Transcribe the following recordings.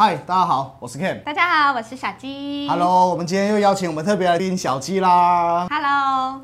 嗨，大家好，我是 Ken。大家好，我是小鸡。Hello，我们今天又邀请我们特别来宾小鸡啦。Hello。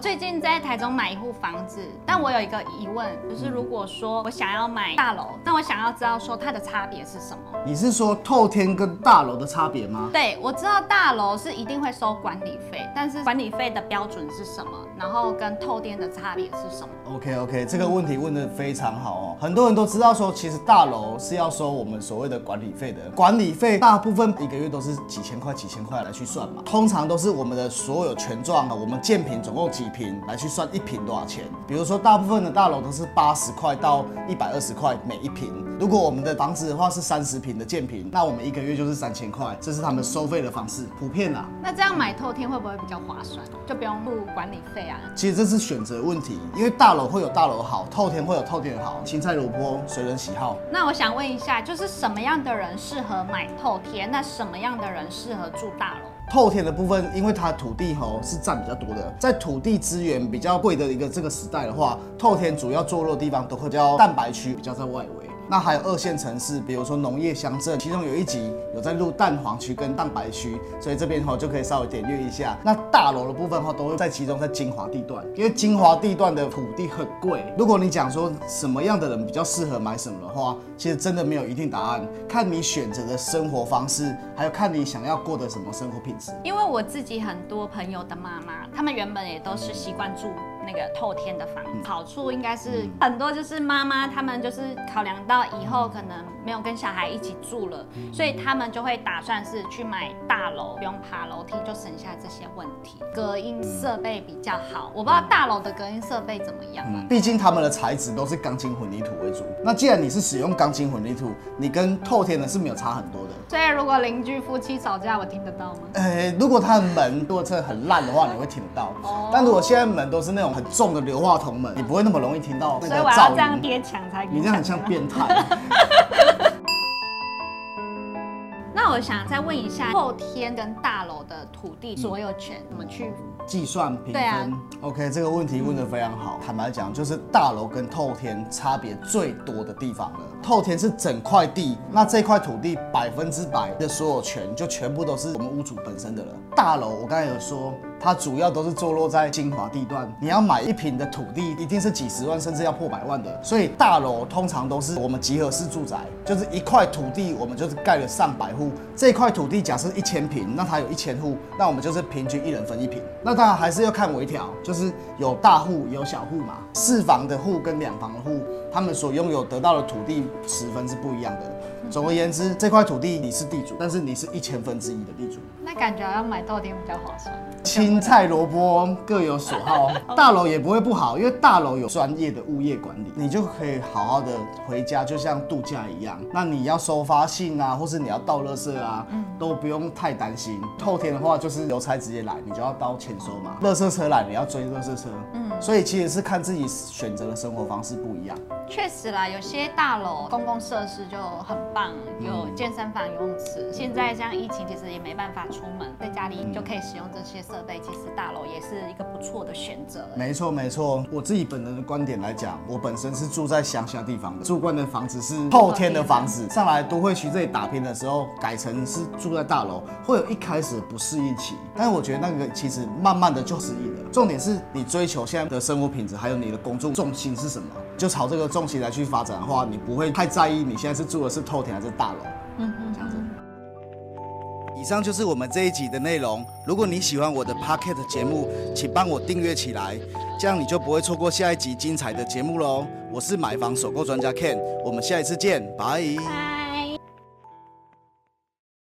最近在台中买一户房子，但我有一个疑问，就是如果说我想要买大楼，那我想要知道说它的差别是什么？你是说透天跟大楼的差别吗？对，我知道大楼是一定会收管理费，但是管理费的标准是什么？然后跟透天的差别是什么？OK OK，这个问题问的非常好哦。很多人都知道说，其实大楼是要收我们所谓的管理费的。管理费大部分一个月都是几千块、几千块来去算嘛。通常都是我们的所有权状啊，我们建平总共几平来去算一平多少钱。比如说，大部分的大楼都是八十块到一百二十块每一平。如果我们的房子的话是三十平的建平，那我们一个月就是三千块，这是他们收费的方式，普遍啦。那这样买透天会不会比较划算？就不用付管理费啊？其实这是选择问题，因为大楼会有大楼好，透天会有透天好，青菜萝卜随人喜好。那我想问一下，就是什么样的人适合买透天？那什么样的人适合住大楼？透天的部分，因为它土地吼是占比较多的，在土地资源比较贵的一个这个时代的话，透天主要坐落的地方都会叫蛋白区，比较在外围。那还有二线城市，比如说农业乡镇，其中有一集有在录蛋黄区跟蛋白区，所以这边哈就可以稍微点略一下。那大楼的部分哈都会在其中在精华地段，因为精华地段的土地很贵。如果你讲说什么样的人比较适合买什么的话，其实真的没有一定答案，看你选择的生活方式，还有看你想要过的什么生活品质。因为我自己很多朋友的妈妈，他们原本也都是习惯住那个透天的房子，好处应该是很多，就是妈妈他们就是考量到以后可能没有跟小孩一起住了，所以他们就会打算是去买大楼，不用爬楼梯，就省下这些问题。隔音设备比较好，我不知道大楼的隔音设备怎么样啊。毕竟他们的材质都是钢筋混凝土为主。那既然你是使用钢筋混凝土，你跟透天的是没有差很多的。所以如果邻居夫妻吵架，我听得到吗？呃，如果他的门如果真的很烂的话，你会听得到。哦但如果现在门都是那种很重的硫化铜门，你不会那么容易听到那所以我要这样音。跌墙才可以你这样很像变态。那我想再问一下，后天跟大楼的土地所有权怎么去？计算评对啊分。OK，这个问题问得非常好。坦白讲，就是大楼跟透天差别最多的地方了。透天是整块地，那这块土地百分之百的所有权就全部都是我们屋主本身的了。大楼我刚才有说，它主要都是坐落在精华地段，你要买一平的土地，一定是几十万甚至要破百万的。所以大楼通常都是我们集合式住宅，就是一块土地我们就是盖了上百户。这块土地假设一千平，那它有一千户，那我们就是平均一人分一平。那当然还是要看微调，就是有大户有小户嘛。四房的户跟两房的户，他们所拥有得到的土地十分是不一样的。总而言之，这块土地你是地主，但是你是一千分之一的地主。那感觉要买透天比较划算。青菜萝卜各有所好，大楼也不会不好，因为大楼有专业的物业管理，你就可以好好的回家，就像度假一样。那你要收发信啊，或是你要倒垃圾啊，都不用太担心。后天的话，就是邮差直接来，你就要到签收嘛。垃圾车来，你要追垃圾车。嗯，所以其实是看自己选择的生活方式不一样。确实啦，有些大楼公共设施就很棒，有健身房、游泳池。现在像疫情，其实也没办法出门，在家里就可以使用这些设备。其实大楼也是一个不错的选择。没错没错，我自己本人的观点来讲，我本身是住在乡下地方的，住惯的房子是后天的房子，上来都会去这里打拼的时候，改成是住在大楼，会有一开始不适应期，但是我觉得那个其实慢慢的就适应了。重点是你追求现在的生活品质，还有你的工作重心是什么，就朝这个重心来去发展的话，你不会太在意你现在是住的是透天还是大楼。嗯嗯，这样子。以上就是我们这一集的内容。如果你喜欢我的 Pocket 节目，请帮我订阅起来，这样你就不会错过下一集精彩的节目喽。我是买房首购专家 Ken，我们下一次见，拜。拜。